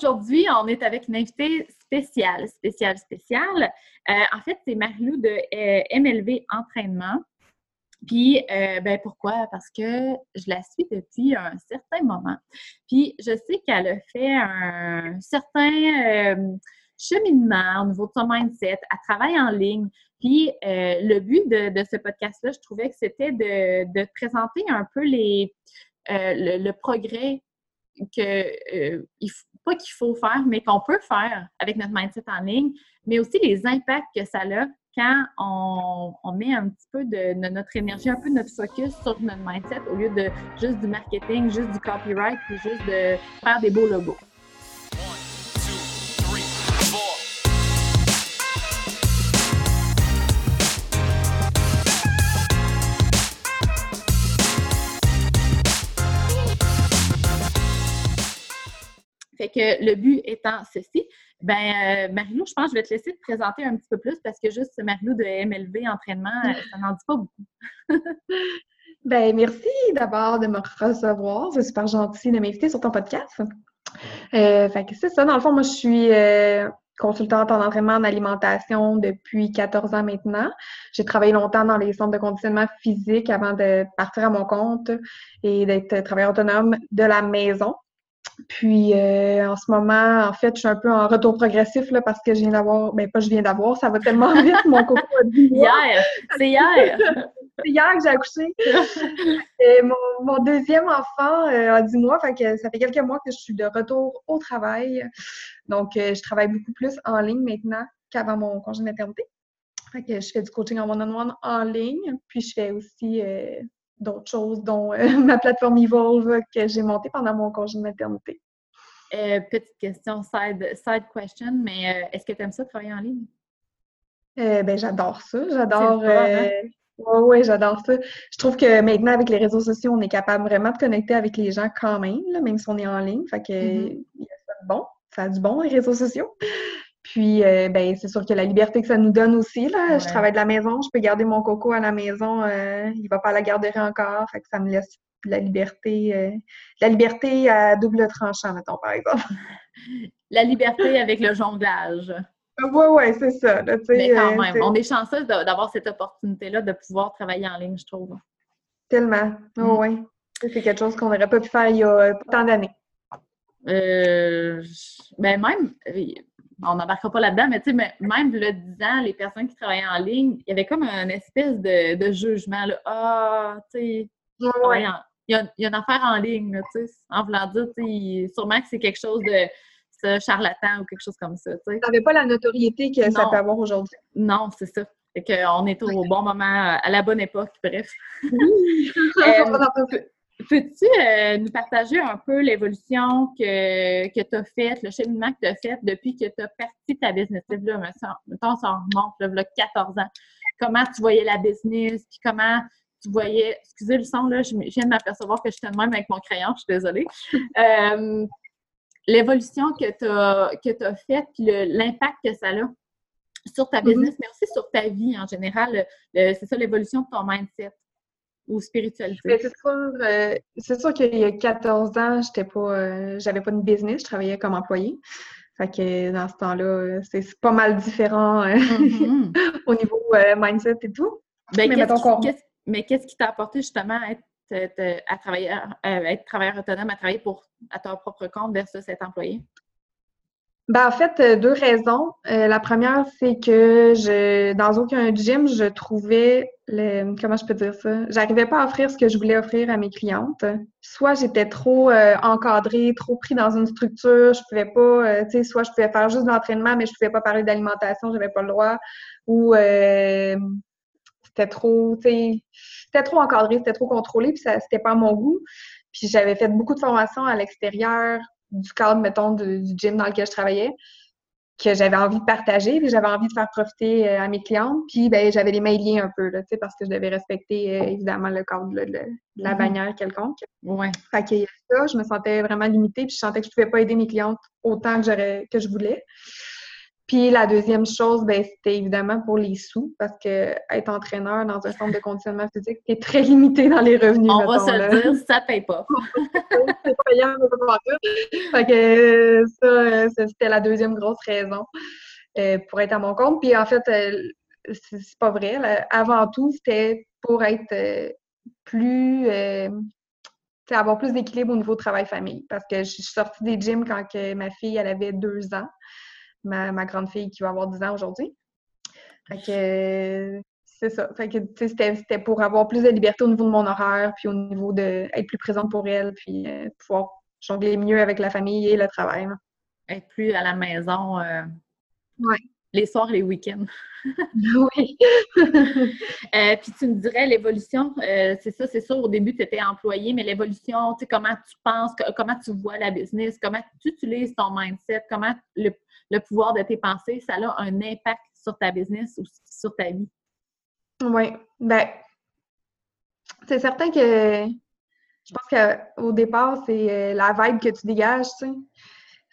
Aujourd'hui, on est avec une invitée spéciale, spéciale, spéciale. Euh, en fait, c'est Marilou de euh, MLV Entraînement. Puis, euh, ben pourquoi? Parce que je la suis depuis un certain moment. Puis, je sais qu'elle a fait un certain cheminement au niveau de son mindset. Elle travaille en ligne. Puis, le but de, ce podcast-là, je trouvais que c'était de, présenter un peu les, le, progrès que il faut qu'il faut faire, mais qu'on peut faire avec notre mindset en ligne, mais aussi les impacts que ça a quand on, met un petit peu de, notre énergie, un peu de notre focus sur notre mindset au lieu de juste du marketing, juste du copyright, puis juste de faire des beaux logos. Fait que le but étant ceci, ben euh, Marilou, je pense que je vais te laisser te présenter un petit peu plus parce que juste Marilou de MLV entraînement, euh, ça n'en dit pas beaucoup. ben merci d'abord de me recevoir. C'est super gentil de m'inviter sur ton podcast. Euh, fait que c'est ça. Dans le fond, moi, je suis consultante en entraînement en alimentation depuis 14 ans maintenant. J'ai travaillé longtemps dans les centres de conditionnement physique avant de partir à mon compte et d'être travailleur autonome de la maison. Puis euh, en ce moment, en fait, je suis un peu en retour progressif là, parce que je viens d'avoir, ben pas je viens d'avoir, ça va tellement vite, mon coco a dit Hier! C'est hier! c'est hier que j'ai accouché. Et mon, deuxième enfant euh, a 10 mois, fait que ça fait quelques mois que je suis de retour au travail. Donc, euh, je travaille beaucoup plus en ligne maintenant qu'avant mon congé de maternité. Fait que je fais du coaching en one-on-one en ligne, puis je fais aussi d'autres choses, dont euh, ma plateforme Evolve que j'ai montée pendant mon congé de maternité. Euh, petite question, side, side question, mais euh, est-ce que tu aimes ça travailler en ligne? ben, j'adore ça. J'adore. Hein? Oui, j'adore ça. Je trouve que maintenant, avec les réseaux sociaux, on est capable vraiment de connecter avec les gens quand même, même si on est en ligne. Fait que mm-hmm. ça bon. Ça a du bon, les réseaux sociaux. Puis, euh, ben, c'est sûr que la liberté que ça nous donne aussi, là. Je travaille de la maison, je peux garder mon coco à la maison, euh, il va pas à la garderie encore, fait que ça me laisse la liberté, euh, la liberté à double tranchant, mettons, par exemple. la liberté avec le jonglage. Oui, oui, c'est ça. Mais quand même, on est chanceux d'avoir cette opportunité-là de pouvoir travailler en ligne, je trouve. Tellement. oui. Mm. C'est quelque chose qu'on n'aurait pas pu faire il y a tant d'années. Euh, ben même, on n'embarquera pas là-dedans, mais tu sais, même le disant, les personnes qui travaillaient en ligne, il y avait comme une espèce de, jugement, là. Ah, tu sais, il, y a, une affaire en ligne, tu sais, en voulant dire, tu sais, sûrement que c'est quelque chose de charlatan ou quelque chose comme ça, tu sais. n'avais pas la notoriété que ça peut avoir aujourd'hui. Non, c'est ça. Fait qu'on est au bon moment, à la bonne époque, bref. euh, Peux-tu euh, nous partager un peu l'évolution que, que tu as faite, le cheminement que tu as fait depuis que tu as parti ta business? Là, mettons, ça remonte, là, 14 ans. Comment tu voyais la business, puis comment tu voyais, excusez le son, là, je viens de m'apercevoir que je suis de même avec mon crayon, je suis désolée. Euh, l'évolution que tu as, que as faite, puis l'impact que ça a sur ta mm-hmm. business, mais aussi sur ta vie en général. C'est ça l'évolution de ton mindset ou spiritualité? Euh, c'est sûr, qu'il y a 14 ans, j'étais pas, euh, j'avais pas de business, je travaillais comme employée. Fait que dans ce temps-là, c'est pas mal différent euh, mm-hmm. au niveau mindset et tout. Ben, mais qu'est-ce qui t'a apporté justement à être, à travailler, être travailleur autonome, à travailler pour à ton propre compte versus être employé? Ben, en fait, euh, deux raisons. Euh, la première, c'est que je, dans aucun gym, je trouvais le, comment je peux dire ça? J'arrivais pas à offrir ce que je voulais offrir à mes clientes. Soit j'étais trop euh, encadrée, trop pris dans une structure, je pouvais pas, tu sais, soit je pouvais faire juste de l'entraînement, mais je pouvais pas parler d'alimentation, j'avais pas le droit. Ou c'était trop, tu sais, c'était trop encadré, c'était trop contrôlé, puis ça, c'était pas mon goût. Puis j'avais fait beaucoup de formations à l'extérieur du cadre, mettons, du gym dans lequel je travaillais, que j'avais envie de partager, puis j'avais envie de faire profiter euh, à mes clientes. Puis, ben, j'avais les mailiers un peu, là, parce que je devais respecter, euh, évidemment, le cadre de, la mm-hmm. bannière quelconque. Ouais. Fait que ça, je me sentais vraiment limitée, puis je sentais que je pouvais pas aider mes clientes autant que, que je voulais. Puis la deuxième chose, ben, c'était évidemment pour les sous, parce que être entraîneur dans un centre de conditionnement physique, c'est très limité dans les revenus. On va se le dire, ça paye pas. c'est payant, Fait que ça, c'était la deuxième grosse raison euh, pour être à mon compte. Puis en fait, euh, c'est pas vrai. Avant tout, c'était pour être euh, plus avoir plus d'équilibre au niveau travail-famille. Parce que je suis sortie des gyms quand ma fille elle avait deux ans ma, grande fille qui va avoir 10 ans aujourd'hui. Fait que c'est ça. Fait que c'était pour avoir plus de liberté au niveau de mon horaire, puis au niveau de être plus présente pour elle, puis euh, pouvoir jongler mieux avec la famille et le travail. Être plus à la maison. Euh, oui. Les soirs, les week-ends. oui. Euh, puis tu me dirais l'évolution, c'est ça, c'est sûr, au début, tu étais employé, mais l'évolution, tu sais, comment tu penses, comment tu vois la business, comment tu utilises ton mindset, comment le, le pouvoir de tes pensées, ça a un impact sur ta business ou sur ta vie? Oui. Ben, c'est certain que je pense qu'au départ, c'est euh, la vibe que tu dégages, tu sais.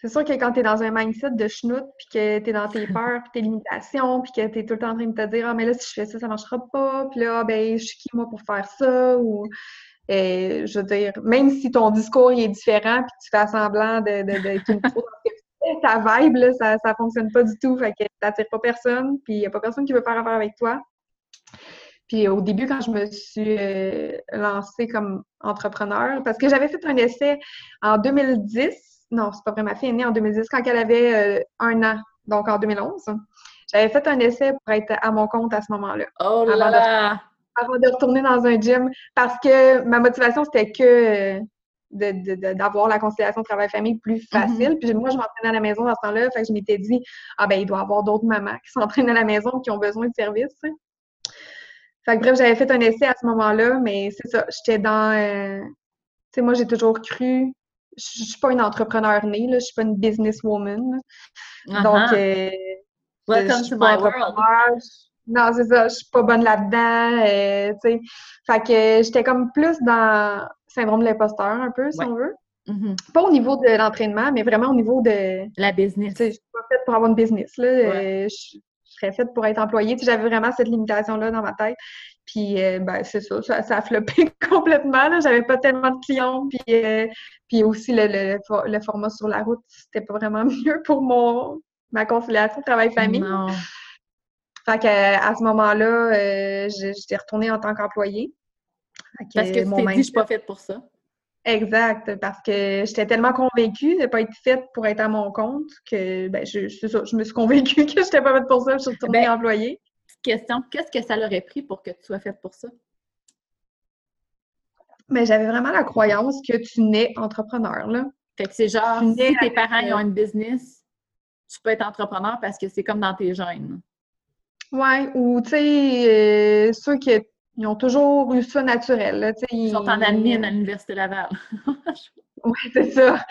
C'est sûr que quand tu es dans un mindset de schnout, puis que tu es dans tes peurs, puis tes limitations, puis que tu es tout le temps en train de te dire Ah, mais là, si je fais ça, ça marchera pas, puis là, ben, je suis qui moi pour faire ça, ou euh, je veux dire, même si ton discours est différent, puis tu fais semblant de, de, une ta vibe, là, ça ne fonctionne pas du tout. Fait que t'attires pas personne, puis il n'y a pas personne qui veut faire affaire avec toi. Puis au début, quand je me suis euh, lancée comme entrepreneur, parce que j'avais fait un essai en 2010, non, c'est pas vrai, ma fille est née en 2010, quand elle avait euh, un an, donc en 2011. J'avais fait un essai pour être à mon compte à ce moment-là. Oh là là! avant de retourner dans un gym, parce que ma motivation, c'était que euh, d'avoir la conciliation travail-famille plus mhm. facile. Puis moi, je m'entraînais à la maison à ce temps-là, fait que je m'étais dit, ah ben, il doit y avoir d'autres mamans qui s'entraînent à la maison qui ont besoin de services. Fait que bref, j'avais fait un essai à ce moment-là, mais c'est ça, j'étais dans... Euh, tu sais, moi, j'ai toujours cru... Je suis pas une entrepreneur née, là, je suis pas une businesswoman. Uh-huh. Donc, euh, Welcome to my world. Non, c'est ça, je suis pas bonne là-dedans, euh, tu sais. Fait que j'étais comme plus dans syndrome de l'imposteur un peu, si on veut. Mm-hmm. Pas au niveau de l'entraînement, mais vraiment au niveau de... La business. Je suis pas faite pour avoir une business, là. Euh, je, serais faite pour être employée. J'avais vraiment cette limitation-là dans ma tête. Puis, euh, ben, c'est ça, ça, a floppé complètement. Là. J'avais pas tellement de clients. Puis, euh, puis aussi, le, le, format sur la route, c'était pas vraiment mieux pour mon ma conciliation travail-famille. Non. Fait à ce moment-là, j'étais retournée en tant qu'employée. Parce que tu t'es dit, je suis pas faite pour ça. Exact, parce que j'étais tellement convaincue de ne pas être faite pour être à mon compte que ben, je, je me suis convaincue que je n'étais pas faite pour ça, je suis retournée ben, employée. Question, qu'est-ce que ça l'aurait pris pour que tu sois faite pour ça? Mais j'avais vraiment la croyance que tu nais entrepreneur. Là. Fait que c'est genre, si tes parents ont une business, tu peux être entrepreneur parce que c'est comme dans tes gènes. Ouais, ou tu sais, euh, ceux qui ils ont toujours eu ça naturel. ils sont en admin à l'Université Laval. oui, c'est ça.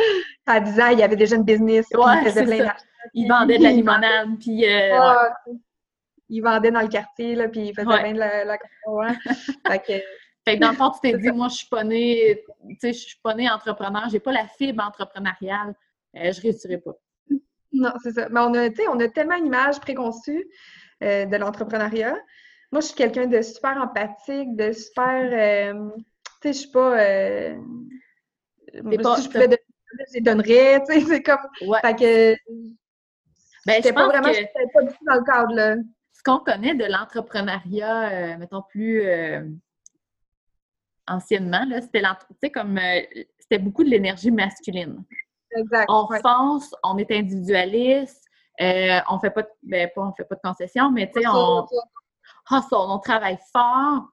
À 10 ans, il y avait déjà une business. Ouais, ils plein Ils vendaient de la limonade. Puis, euh, ah, Ils vendaient dans le quartier, là, puis ils faisaient bien de la, la... fait, que... fait que dans le fond, tu t'es dit, moi, je suis pas née, tu sais, je suis pas née entrepreneur, j'ai pas la fibre entrepreneuriale, euh, je réussirai pas. Non, c'est ça. Mais on a, on a tellement une image préconçue euh, de l'entrepreneuriat moi, je suis quelqu'un de super empathique, de super. Euh, tu sais, je suis pas. Euh, si je pouvais donner, je donnerais. Tu sais, c'est comme. Ouais. Fait que. Ben, je pas vraiment. Je pas du tout dans le cadre, là. Qu'on connaît de l'entrepreneuriat, euh, mettons plus anciennement, là, c'était comme. c'était beaucoup de l'énergie masculine. Exact. On fonce, on est individualiste, on fait pas, ben, pas, on fait pas de concessions, mais tu sais, on, hustle, on travaille fort,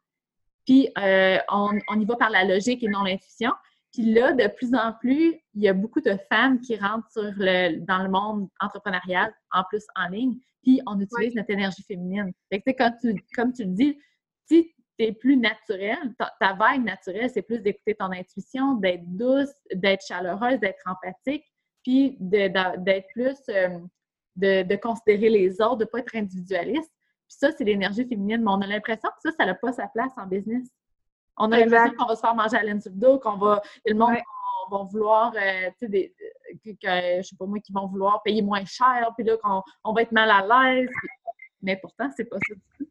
puis euh, on, y va par la logique et non l'intuition. Puis là, de plus en plus, il y a beaucoup de femmes qui rentrent sur le, dans le monde entrepreneurial, en plus en ligne, puis on utilise notre énergie féminine. Fait que, quand tu, comme tu le dis, si tu es plus naturel, ta, ta vibe naturelle, c'est plus d'écouter ton intuition, d'être douce, d'être chaleureuse, d'être empathique, puis d'être plus, euh, de, de, considérer les autres, de ne pas être individualiste. Puis ça, c'est l'énergie féminine. Mais on a l'impression que ça, ça n'a pas sa place en business. On a l'impression qu'on va se faire manger à laine sur le dos, qu'on va. Le monde vont vouloir, euh, tu sais, des, que, je sais pas moi, qui vont vouloir payer moins cher, puis là, qu'on on va être mal à l'aise. Mais pourtant, c'est pas ça du tout.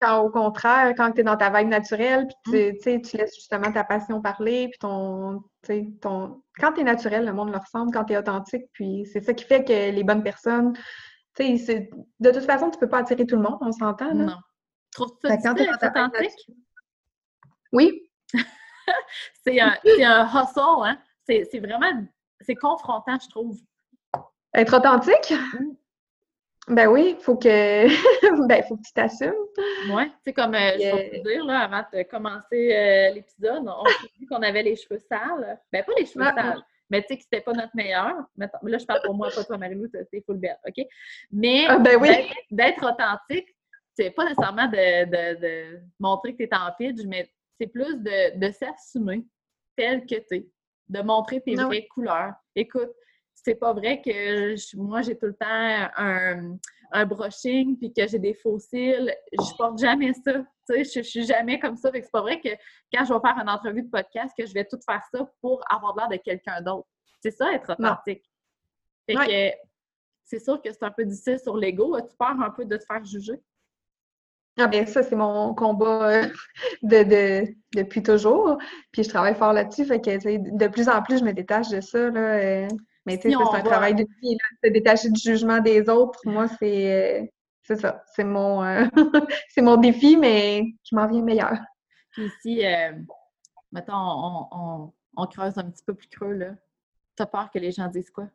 Quand, au contraire, quand tu es dans ta vague naturelle, puis tu, mm. tu laisses justement ta passion parler, puis ton, ton... Quand tu es naturel, le monde le ressemble, quand tu es authentique, puis c'est ça qui fait que les bonnes personnes, tu sais, de toute façon, tu peux pas attirer tout le monde, on s'entend, là. Non. Trouves-tu ça authentique? Oui. c'est un, un hustle, hein? C'est vraiment, c'est confrontant, je trouve. Être authentique? Mm. Ben oui, faut que ben faut que tu t'assumes. Oui, tu sais, comme euh, je vais te dire, là, avant de commencer euh, l'épisode, on s'est dit qu'on avait les cheveux sales. Ben pas les cheveux sales, mais tu sais que c'était pas notre meilleur. là, je parle pour moi, pas toi, Marie-Lou, c'est full belle, OK? Mais ah, ben d'être authentique, c'est pas nécessairement de, montrer que tu es en pitch, mais c'est plus de, s'assumer tel que tu es, de montrer tes ah vraies couleurs. Écoute, c'est pas vrai que moi, j'ai tout le temps un, un brushing puis que j'ai des fossiles. Je porte jamais ça. Je, je suis jamais comme ça. c'est pas vrai que quand je vais faire une entrevue de podcast, que je vais tout faire ça pour avoir l'air de quelqu'un d'autre. C'est ça, être authentique. Fait que c'est sûr que c'est un peu difficile sur l'ego. As-tu peur un peu de te faire juger? Ah bien, ça, c'est mon combat euh, de, depuis toujours. Puis je travaille fort là-dessus. Fait que de plus en plus, je me détache de ça. Là, euh. Mais tu sais, c'est un travail de vie, se détacher du jugement des autres. Moi, c'est euh, c'est ça. C'est mon, euh, c'est mon défi, mais je m'en viens meilleur. Puis ici, euh, mettons, on, on, on, creuse un petit peu plus creux, là. T'as peur que les gens disent quoi?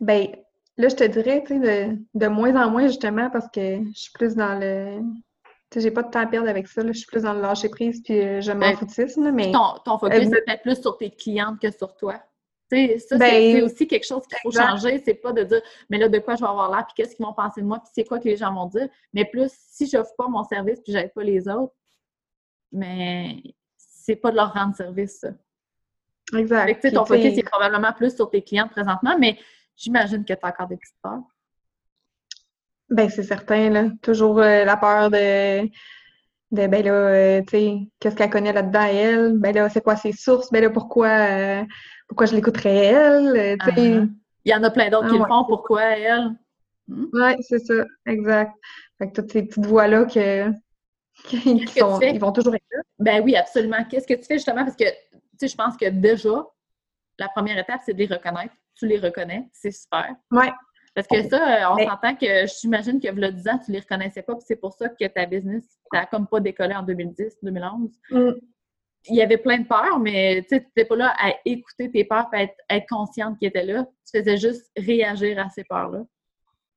Ben, là, je te dirais, tu sais, de, de, moins en moins, justement, parce que je suis plus dans le... Tu sais, j'ai pas de temps à perdre avec ça, là. Je suis plus dans le lâcher-prise, puis je m'en ben, mais... Ton, ton focus, c'est peut-être plus sur tes clientes que sur toi. Ça, ben, c'est aussi quelque chose qu'il faut changer. C'est pas de dire, mais là, de quoi je vais avoir l'air, puis qu'est-ce qu'ils vont penser de moi, puis c'est quoi que les gens vont dire. Mais plus, si je n'offre pas mon service, puis j'aide pas les autres, mais c'est pas de leur rendre service, ça. Exact. ton focus est probablement plus sur tes clients présentement, mais j'imagine que tu as encore des petites peurs. Ben, c'est certain, là. Toujours euh, la peur de de ben là, euh, tu sais, qu'est-ce qu'elle connaît là-dedans, elle? Ben là, c'est quoi ses sources? Ben là, pourquoi, euh, pourquoi je l'écouterais elle? Uh-huh. Il y en a plein d'autres qui le ah font, pourquoi elle? Hmm? Oui, c'est ça, exact. Fait que toutes ces petites voix-là que, qui sont, ils vont toujours être là. Ben oui, absolument. Qu'est-ce que tu fais justement? Parce que, tu sais, je pense que déjà, la première étape, c'est de les reconnaître. Tu les reconnais, c'est super. Oui. Parce que ça, euh, on s'entend que j'imagine que le 10 ans, tu les reconnaissais pas, c'est pour ça que ta business, t'as comme pas décollé en 2010, 2011. Mm. Il y avait plein de peurs, mais tu n'étais pas là à écouter tes peurs et être, être consciente qu'ils étaient là. Tu faisais juste réagir à ces peurs-là.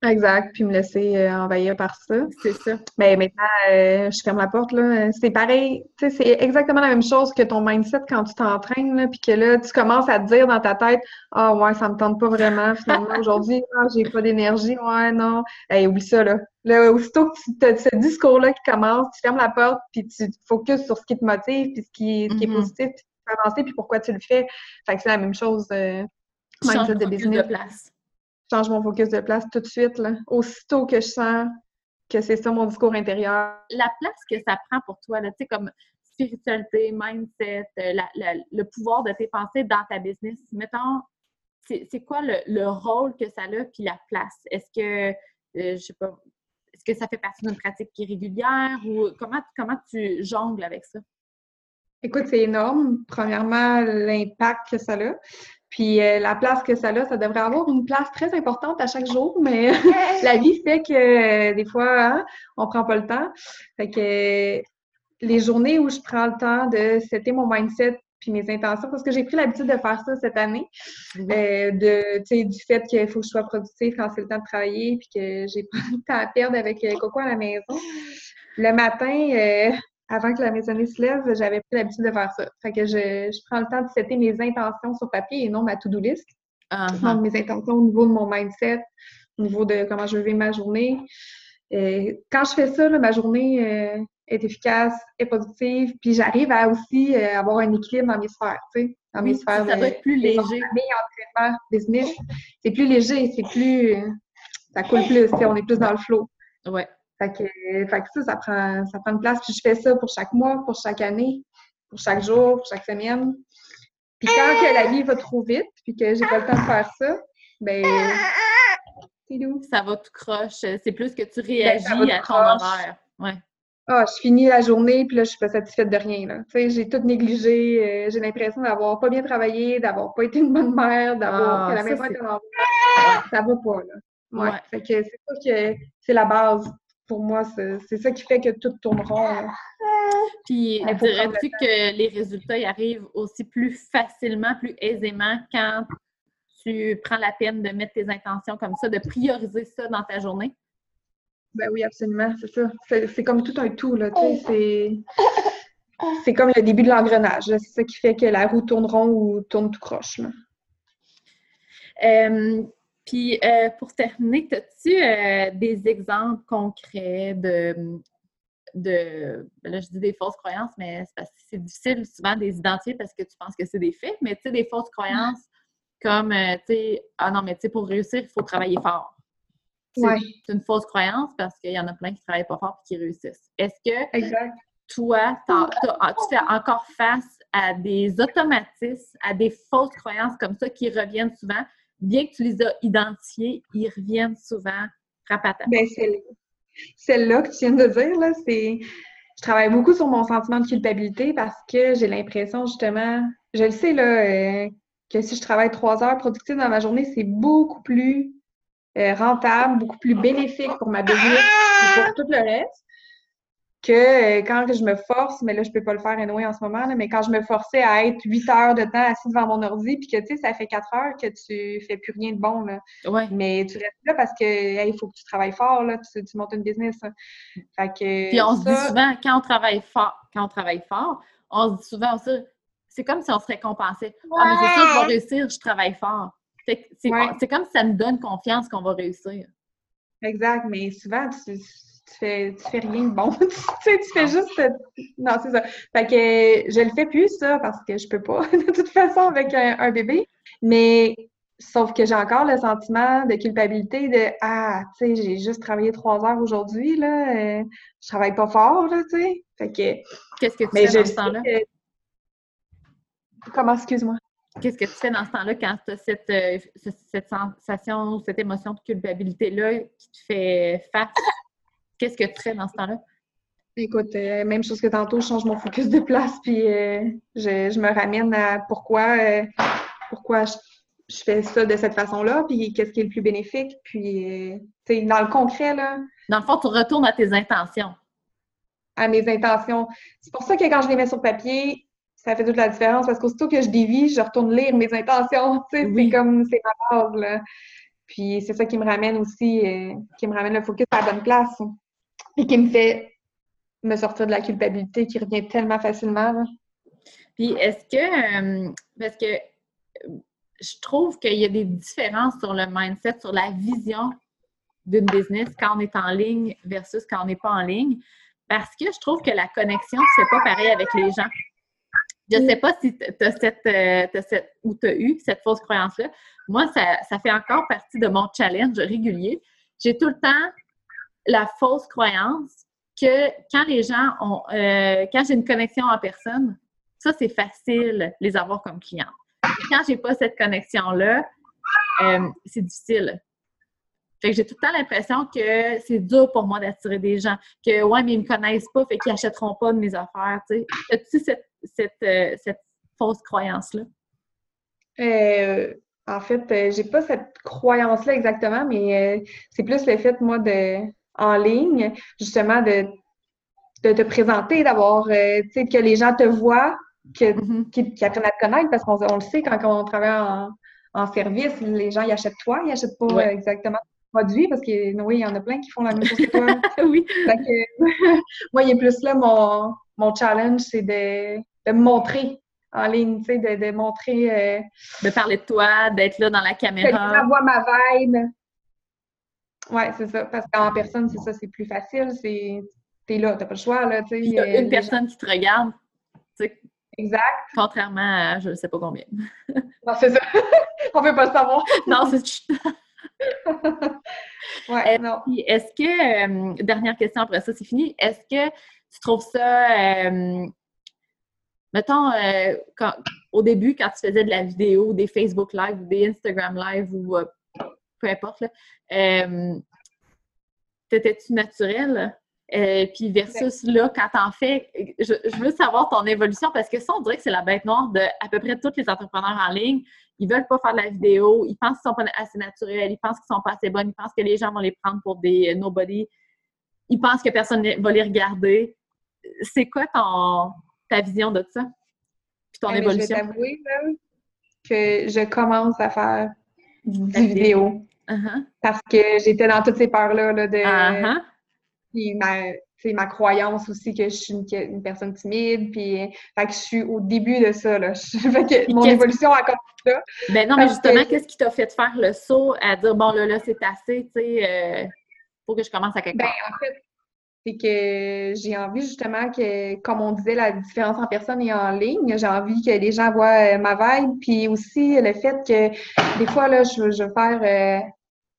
Exact, puis me laisser euh, envahir par ça. C'est ça. Mais maintenant, euh, je ferme la porte, là. C'est pareil, tu sais, c'est exactement la même chose que ton mindset quand tu t'entraînes, là, puis que là, tu commences à te dire dans ta tête « Ah ouais, ça me tente pas vraiment, finalement, aujourd'hui, ah, j'ai pas d'énergie, ouais, non. » Hey, oublie ça, là. Là, aussitôt que tu as ce discours-là qui commence, tu fermes la porte, puis tu te focuses sur ce qui te motive, puis ce qui, qui est mm-hmm. positif, puis tu peux avancer, puis pourquoi tu le fais. Fait que c'est la même chose, euh, mindset de business. De place change mon focus de place tout de suite, là, aussitôt que je sens que c'est ça mon discours intérieur. La place que ça prend pour toi, tu sais, comme spiritualité, mindset, euh, le pouvoir de tes pensées dans ta business, mettons, c'est quoi le, rôle que ça a puis la place? Est-ce que, euh, je sais pas, est-ce que ça fait partie d'une pratique qui est régulière ou comment, comment tu jongles avec ça? Écoute, c'est énorme. Premièrement, l'impact que ça a. Puis euh, la place que ça a, ça devrait avoir une place très importante à chaque jour, mais la vie fait que euh, des fois, hein, on prend pas le temps. Fait que les journées où je prends le temps de setter mon mindset puis mes intentions, parce que j'ai pris l'habitude de faire ça cette année, euh, de, du fait qu'il faut que je sois productive quand c'est le temps de travailler, puis que j'ai pas le temps à perdre avec Coco à la maison. Le matin, avant que la maisonnée se lève, j'avais pris l'habitude de faire ça. Fait que je, prends le temps de setter mes intentions sur papier et non ma to-do list. Donc, mes intentions au niveau de mon mindset, au niveau de comment je vais ma journée. quand je fais ça, ma journée euh, est efficace, est productive, puis j'arrive à aussi euh, avoir un équilibre dans mes sphères, tu sais, dans mes sphères. Ça doit être plus léger. entraînement, business. C'est plus léger, c'est plus... ça coule plus, on est plus dans le flow. Ouais. Fait que, ça, ça prend, ça prend une place. Puis je fais ça pour chaque mois, pour chaque année, pour chaque jour, pour chaque semaine. Puis quand que la vie va trop vite, puis que j'ai pas le temps de faire ça, ben ça va tout croche. C'est plus que tu Ben, réagis à ton horaire. Ouais. Ah, je finis la journée, puis là, je suis pas satisfaite de rien. Là. Tu sais, j'ai tout négligé. euh, j'ai l'impression d'avoir pas bien travaillé, d'avoir pas été une bonne mère, d'avoir Ah, que la maison était en Ça va pas, là. Ouais. Ouais. Fait que c'est ça que c'est la base. Pour moi, c'est ça qui fait que tout tourne rond. là. Puis, dirais-tu que les résultats y arrivent aussi plus facilement, plus aisément quand tu prends la peine de mettre tes intentions comme ça, de prioriser ça dans ta journée? Ben oui, absolument, c'est ça. C'est comme tout un tout, là, tu sais, c'est... Comme le début de l'engrenage. C'est ça qui fait que la roue tourne rond ou tourne tout croche, là. Euh, puis, euh, pour terminer, as-tu euh, des exemples concrets de, de. ben Là, je dis des fausses croyances, mais c'est parce que c'est difficile souvent de les identifier parce que tu penses que c'est des faits, mais tu sais, des fausses croyances comme, euh, tu sais, ah non, mais tu sais, pour réussir, il faut travailler fort. C'est Ouais. une fausse croyance parce qu'il y en a plein qui ne travaillent pas fort et qui réussissent. Est-ce que Exact. toi, ah, tu fais encore face à des automatismes, à des fausses croyances comme ça qui reviennent souvent, bien que tu les as identifiées, ils reviennent souvent celle- celle-là que tu viens de dire, là, c'est... Je travaille beaucoup sur mon sentiment de culpabilité parce que j'ai l'impression, justement... Je le sais, là, euh, que si je travaille trois heures productives dans ma journée, c'est beaucoup plus euh, rentable, beaucoup plus bénéfique pour ma business et pour tout le reste que euh, quand je me force, mais là, je peux pas le faire anyway en ce moment, là, mais quand je me forçais à être huit heures de temps assis devant mon ordi, puis que, tu sais, ça fait quatre heures que tu fais plus rien de bon, là. Ouais. Mais tu restes là parce que hey, il faut que tu travailles fort, là, tu, tu montes une business. là. Fait que Puis on se dit souvent, quand on travaille fort, quand on travaille fort, on se dit souvent ça, c'est comme si on se récompensait. Ah, mais c'est sûr, je vais réussir, je travaille fort. Que C'est Ouais. comme si ça nous donne confiance qu'on va réussir. exact, mais souvent, tu, tu fais, tu fais rien de bon. tu sais, tu fais juste. Non, c'est ça. Fait que je le fais plus, ça, parce que je peux pas, de toute façon, avec un, un bébé. Mais sauf que j'ai encore le sentiment de culpabilité de Ah, tu sais, j'ai juste travaillé trois heures aujourd'hui, là. euh, je travaille pas fort, là, tu sais. Fait que. Qu'est-ce que tu Mais fais dans ce temps-là? que- Comment, excuse-moi? Qu'est-ce que tu fais dans ce temps-là quand tu as cette, euh, ce- cette sensation, cette émotion de culpabilité-là qui te fait face? Qu'est-ce que tu fais dans ce temps-là? Écoute, euh, même chose que tantôt, je change mon focus de place, puis euh, je, je me ramène à pourquoi, euh, pourquoi je, je fais ça de cette façon-là, puis qu'est-ce qui est le plus bénéfique. Puis, tu sais, dans le concret, là, Dans le fond, tu retournes à tes intentions. à mes intentions. C'est pour ça que quand je les mets sur papier, ça fait toute la différence, parce qu'aussitôt que je dévie, je retourne lire mes intentions. Tu sais, Oui. c'est comme, c'est ma base, là. Puis c'est ça qui me ramène aussi, qui me ramène le focus à la bonne place, et qui me fait me sortir de la culpabilité qui revient tellement facilement. Puis est-ce que, euh, parce que euh, je trouve qu'il y a des différences sur le mindset, sur la vision d'une business quand on est en ligne versus quand on n'est pas en ligne, parce que je trouve que la connexion ne se fait pas pareil avec les gens. Je ne sais pas si tu as cette, euh, cette, ou tu as eu cette fausse croyance-là. Moi, ça, ça fait encore partie de mon challenge régulier. J'ai tout le temps la fausse croyance que quand les gens ont, euh, quand j'ai une connexion en personne, ça, c'est facile les avoir comme clients. Quand j'ai pas cette connexion-là, euh, c'est difficile. Fait que j'ai tout le temps l'impression que c'est dur pour moi d'attirer des gens. Que, ouais, mais ils me connaissent pas, fait qu'ils achèteront pas de mes affaires, tu sais. As-tu cette, cette, euh, cette fausse croyance-là? Euh, en fait, j'ai pas cette croyance-là exactement, mais c'est plus le fait, moi, de en ligne, justement, de, de te présenter, d'avoir, euh, tu sais, que les gens te voient, que, Mhm. qu'ils qu'ils apprennent à te connaître, parce qu'on on le sait, quand on travaille en, en service, les gens, ils achètent toi, ils achètent pas Ouais. exactement ton produit, parce que, oui, il y en a plein qui font la même chose que toi. oui. Que, moi, il est plus là, mon, mon challenge, c'est de, de me montrer en ligne, tu sais, de, de montrer... euh, De parler de toi, d'être là dans la que les caméra. gens voient ma vibe. Ouais, c'est ça. Parce qu'en personne, c'est ça, c'est plus facile. C'est t'es là, t'as pas le choix, là, il y a une personne qui te regarde, Exact. contrairement à je ne sais pas combien. Non, c'est ça. On veut pas le savoir. non, c'est Ouais, Euh, non. Puis est-ce que, euh, dernière question après ça, c'est fini, est-ce que tu trouves ça, euh, mettons, euh, au début, quand tu faisais de la vidéo, des Facebook Live, des Instagram Live ou peu importe, là, euh, t'étais-tu naturel? puis versus là, quand t'en fais, je, veux savoir ton évolution parce que ça, on dirait que c'est la bête noire de à peu près tous les entrepreneurs en ligne. Ils veulent pas faire de la vidéo, ils pensent qu'ils sont pas assez naturels, ils pensent qu'ils sont pas assez bonnes, ils pensent que les gens vont les prendre pour des nobody, ils pensent que personne va les regarder. C'est quoi ton, ta vision de ça? Puis ton évolution? Je vais t'avouer que je commence à faire du vidéo. Uh-huh. Parce que j'étais dans toutes ces peurs-là de. Uh-huh. Puis ma, ma croyance aussi que je suis une, personne timide. Puis fait que je suis au début de ça. Là. fait que mon évolution a commencé là. Ben non, mais justement, qu'est-ce qui t'a fait faire le saut à dire bon là, là, c'est assez, tu sais, euh, faut que je commence à quelque ben, En fait, c'est que j'ai envie justement que, comme on disait, la différence en personne et en ligne, j'ai envie que les gens voient euh, ma vibe, puis aussi le fait que des fois, là, je, veux faire, euh,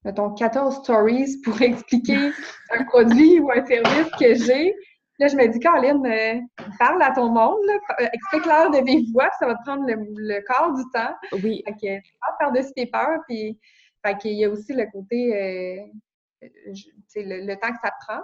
mettons, 14 stories pour expliquer un produit ou un service que j'ai. Là, je me dis, Caroline, euh, parle à ton monde, explique-leur de vive voix, ça va te prendre le, le quart du temps. Oui. Fait que, par-dessus tes peurs, puis fait qu'il y a aussi le côté, le, le temps que ça prend.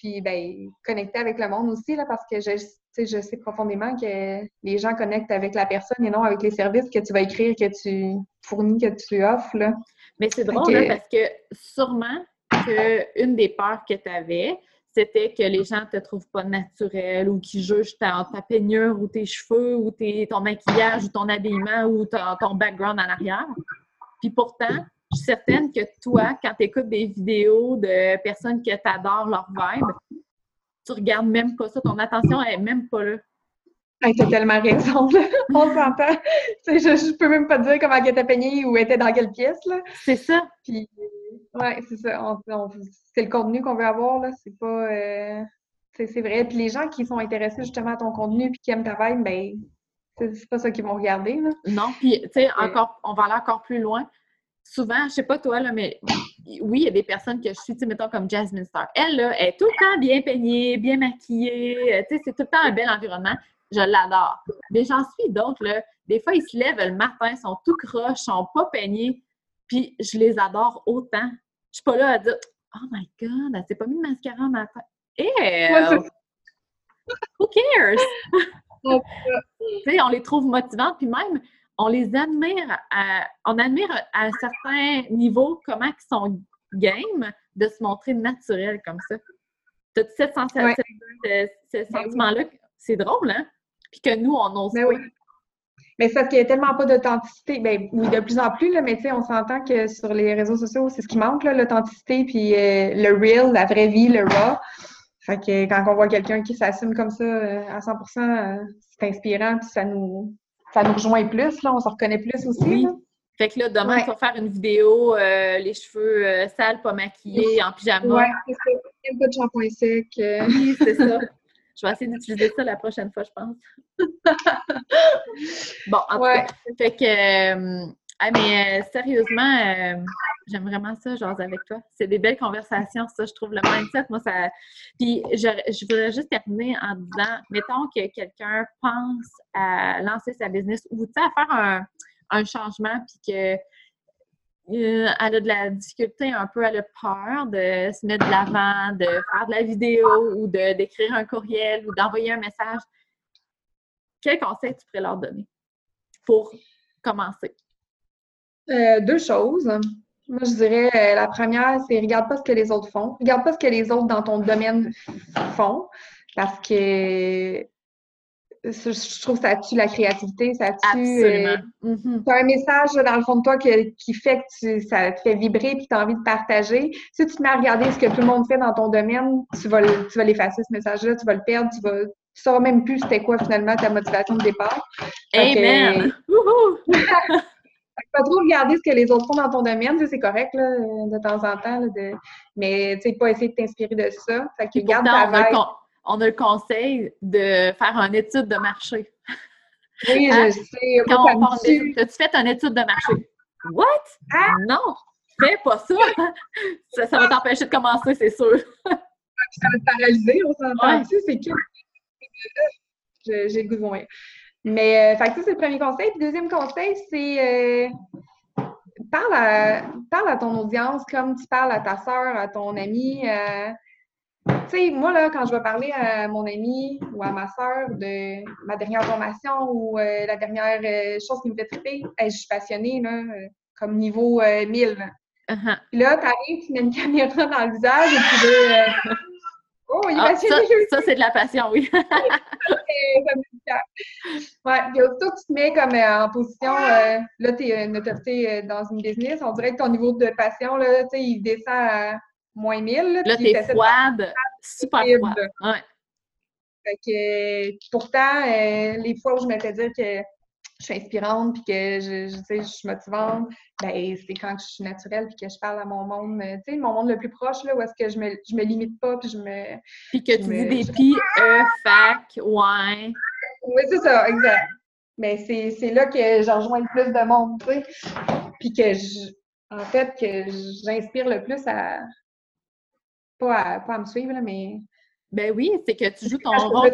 Puis, ben, connecter avec le monde aussi, là, parce que je, je sais profondément que les gens connectent avec la personne et non avec les services que tu vas écrire, que tu fournis, que tu offres. Là. Mais c'est drôle, hein, parce que sûrement qu'une des peurs que tu avais, c'était que les gens te trouvent pas naturel ou qu'ils jugent ta, ta, peignure ou tes cheveux ou ton maquillage ou ton habillement ou ton background en arrière. Puis pourtant, je suis certaine que toi, quand tu écoutes des vidéos de personnes qui t'adorent leur vibe, tu regardes même pas ça. Ton attention est même pas là. tu as tellement raison. On s'entend. Je, je peux même pas te dire comment elle était peignée ou était dans quelle pièce. C'est ça. Puis, ouais, c'est ça. c'est le contenu qu'on veut avoir. Là. C'est pas. Euh, c'est vrai. Puis les gens qui sont intéressés justement à ton contenu et qui aiment ta vibe, ben, c'est pas ça qu'ils vont regarder. Là. Non, puis, tu sais, encore, on va aller encore plus loin souvent, je sais pas toi, là, mais oui, il y a des personnes que je suis, tu sais, mettons comme Jasmine Star. Elle, là, est tout le temps bien peignée, bien maquillée, euh, tu sais, c'est tout le temps un bel environnement. Je l'adore. Mais j'en suis d'autres, là. Des fois, ils se lèvent le matin, sont tout croches, sont pas peignés, puis je les adore autant. Je suis pas là à dire Oh my God, elle s'est pas mis de mascara en matin. Eh! Who cares? on les trouve motivantes, puis même, on les admire, à, on admire à un certain niveau comment ils sont game de se montrer naturel comme ça. Tu as cette sensation, ce, sentiment-là, c'est drôle, hein? Puis que nous, on ose pas. Mais c'est parce qu'il n'y a tellement pas d'authenticité. Ben, oui, de plus en plus, là, mais tu sais, on s'entend que sur les réseaux sociaux, c'est ce qui manque, l'authenticité, puis euh, le real, la vraie vie, le raw. Fait que quand on voit quelqu'un qui s'assume comme ça euh, à 100% euh, c'est inspirant, puis ça nous, ça nous rejoint plus, là, on se reconnaît plus aussi. Oui. Fait que là, demain, tu vas faire une vidéo, euh, les cheveux euh, sales, pas maquillés, en pyjama. Oui, c'est ça. Un peu de shampoing sec. Euh. Oui, c'est ça. Je vais essayer d'utiliser ça la prochaine fois, je pense. bon, en tout cas, fait que ah, mais sérieusement, j'aime vraiment ça, genre avec toi. C'est des belles conversations, ça, je trouve le mindset. Moi, ça. Puis, je, voudrais juste terminer en disant mettons que quelqu'un pense à lancer sa business ou, à faire un, changement, puis que. Euh, elle a de la difficulté un peu, elle a peur de se mettre de l'avant, de faire de la vidéo ou d'écrire un courriel ou d'envoyer un message. Quel conseil tu pourrais leur donner pour commencer? Euh, deux choses. Moi, je dirais, euh, la première, c'est regarde pas ce que les autres font. Regarde pas ce que les autres dans ton domaine font parce que je trouve que ça tue la créativité, ça tue. Euh. Tu as un message dans le fond de toi qui fait que ça te fait vibrer et que tu as envie de partager. Si tu te mets à regarder ce que tout le monde fait dans ton domaine, tu vas, tu vas l'effacer ce message-là, tu vas le perdre, tu vas. Tu sauras même plus c'était quoi finalement ta motivation de départ. Amen! pas trop regarder ce que les autres font dans ton domaine, c'est correct là, de temps en temps, de... mais tu sais, pas essayer de t'inspirer de ça. Fait que garde ta on, on a le conseil de faire une étude de marché. Oui, je hein? sais. Quand on parle tu fait une étude de marché? What? Ah! Non! Fais pas ça! ça, va t'empêcher de commencer, c'est sûr. ça va te paralyser, on s'entend dessus, c'est que j'ai le goût de Mais, fait que ça, c'est le premier conseil. Puis, deuxième conseil, c'est parle, à, parle à ton audience comme tu parles à ta soeur, à ton ami. tu sais, moi, là, quand je vais parler à mon ami ou à ma soeur de ma dernière formation ou la dernière chose qui me fait triper, je suis passionnée, là, comme niveau 1000. Uh-huh. Puis là, t'arrives, tu mets une caméra dans le visage et tu veux. Euh, oh, il ah. Ça, ça c'est de la passion, oui. ouais, puis aussitôt que tu te mets comme euh, en position, euh, là, tu es une autorité dans une business, on dirait que ton niveau de passion, là, tu sais, il descend à moins 1000. Là, tu es froide, super froide. Ouais. Fait que, pourtant, les fois où je m'étais dit que je suis inspirante puis que je, je, je suis motivante, ben, c'est quand je suis naturelle puis que je parle à mon monde, euh, tu sais, mon monde le plus proche, là, où est-ce que je me, je me limite pas puis je me... Puis que tu dis des pi, e, fac, ouais. Oui, c'est ça, exact. Mais c'est là que j'en rejoins le plus de monde, tu sais. Puis que, je, en fait, que j'inspire le plus à... Pas à, pas à me suivre, là, mais ben oui, c'est que tu joues ton rôle.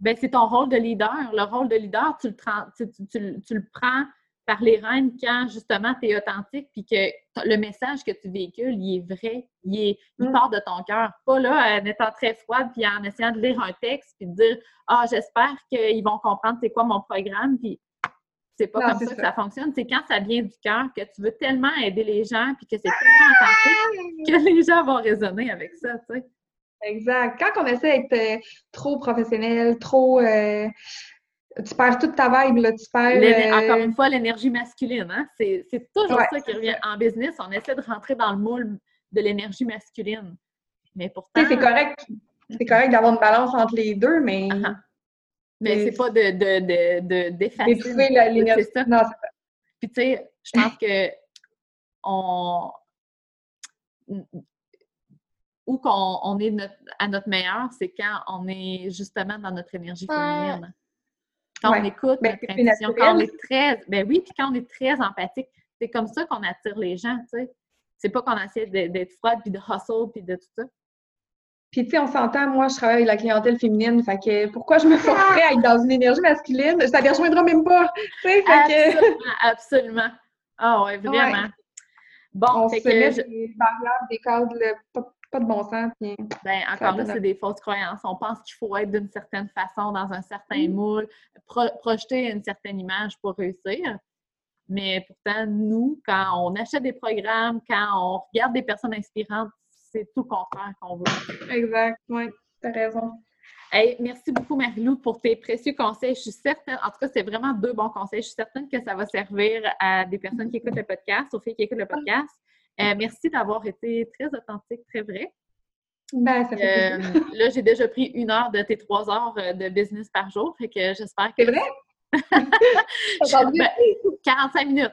Ben, c'est ton rôle de leader. Le rôle de leader, tu le, tu, tu, le prends par les rênes quand justement tu es authentique puis que le message que tu véhicules, il est vrai, il, est, il mm. part de ton cœur. Pas là en étant très froide puis en essayant de lire un texte puis de dire Ah, j'espère qu'ils vont comprendre c'est quoi mon programme. Puis c'est pas comme ça, que ça fonctionne. C'est quand ça vient du cœur que tu veux tellement aider les gens puis que c'est tellement authentique que les gens vont résonner avec ça, tu sais. Exact. Quand on essaie d'être euh, trop professionnel, trop. Euh, tu perds toute ta vibe, là, tu perds. Euh, encore une fois, l'énergie masculine, hein? C'est toujours ça qui revient. En business, on essaie de rentrer dans le moule de l'énergie masculine. Mais pourtant. c'est correct. C'est correct d'avoir une balance entre les deux, mais. Ah, ah. Mais c'est pas de, de, de. Non, c'est ça. Puis, tu sais, je pense que on où qu'on on est à notre meilleur, c'est quand on est justement dans notre énergie féminine. Quand on écoute ben, notre intuition, quand on est très. Ben oui, puis quand on est très empathique, c'est comme ça qu'on attire les gens, tu sais. C'est pas qu'on essaie d'être froide, puis de hustle, puis de tout ça. Puis, tu sais, on s'entend, moi, je travaille avec la clientèle féminine, fait que pourquoi je me forcerais à être dans une énergie masculine? Ça ne rejoindra même pas, tu sais, absolument, absolument. Ah ouais, vraiment. Bon, on se que met des des cadres, pas de bon sens. ben, encore là, c'est des fausses croyances. On pense qu'il faut être d'une certaine façon, dans un certain moule, projeter une certaine image pour réussir. Mais pourtant, nous, quand on achète des programmes, quand on regarde des personnes inspirantes, c'est tout contraire qu'on veut. Exact, oui, as raison. Hey, merci beaucoup, Marie-Lou, pour tes précieux conseils. Je suis certaine, en tout cas, c'est vraiment deux bons conseils. Je suis certaine que ça va servir à des personnes qui écoutent le podcast, aux filles qui écoutent le podcast. Euh, merci d'avoir été très authentique, très vrai. Ben, ça fait euh, là, j'ai déjà pris une heure de tes trois heures euh, de business par jour. Fait que j'espère que. C'est vrai? 45 ben, minutes.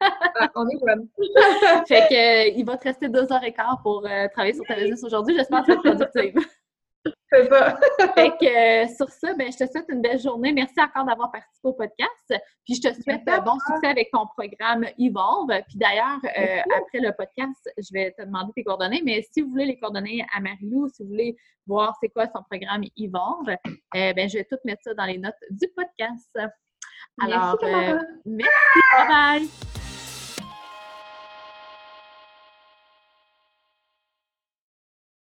Ah, on est bonne. fait que, il va te rester deux heures et quart pour travailler sur ta business aujourd'hui. J'espère que tu vas être productive. C'est ça. fait que euh, sur ça, ben, je te souhaite une belle journée. Merci encore d'avoir participé au podcast. Puis je te souhaite un bon succès avec ton programme Evolve. Puis d'ailleurs, euh, après le podcast, je vais te demander tes coordonnées. Mais si vous voulez les coordonnées à Marilou, si vous voulez voir c'est quoi son programme Evolve, euh, ben, je vais tout mettre ça dans les notes du podcast. Alors, merci. Bye bye.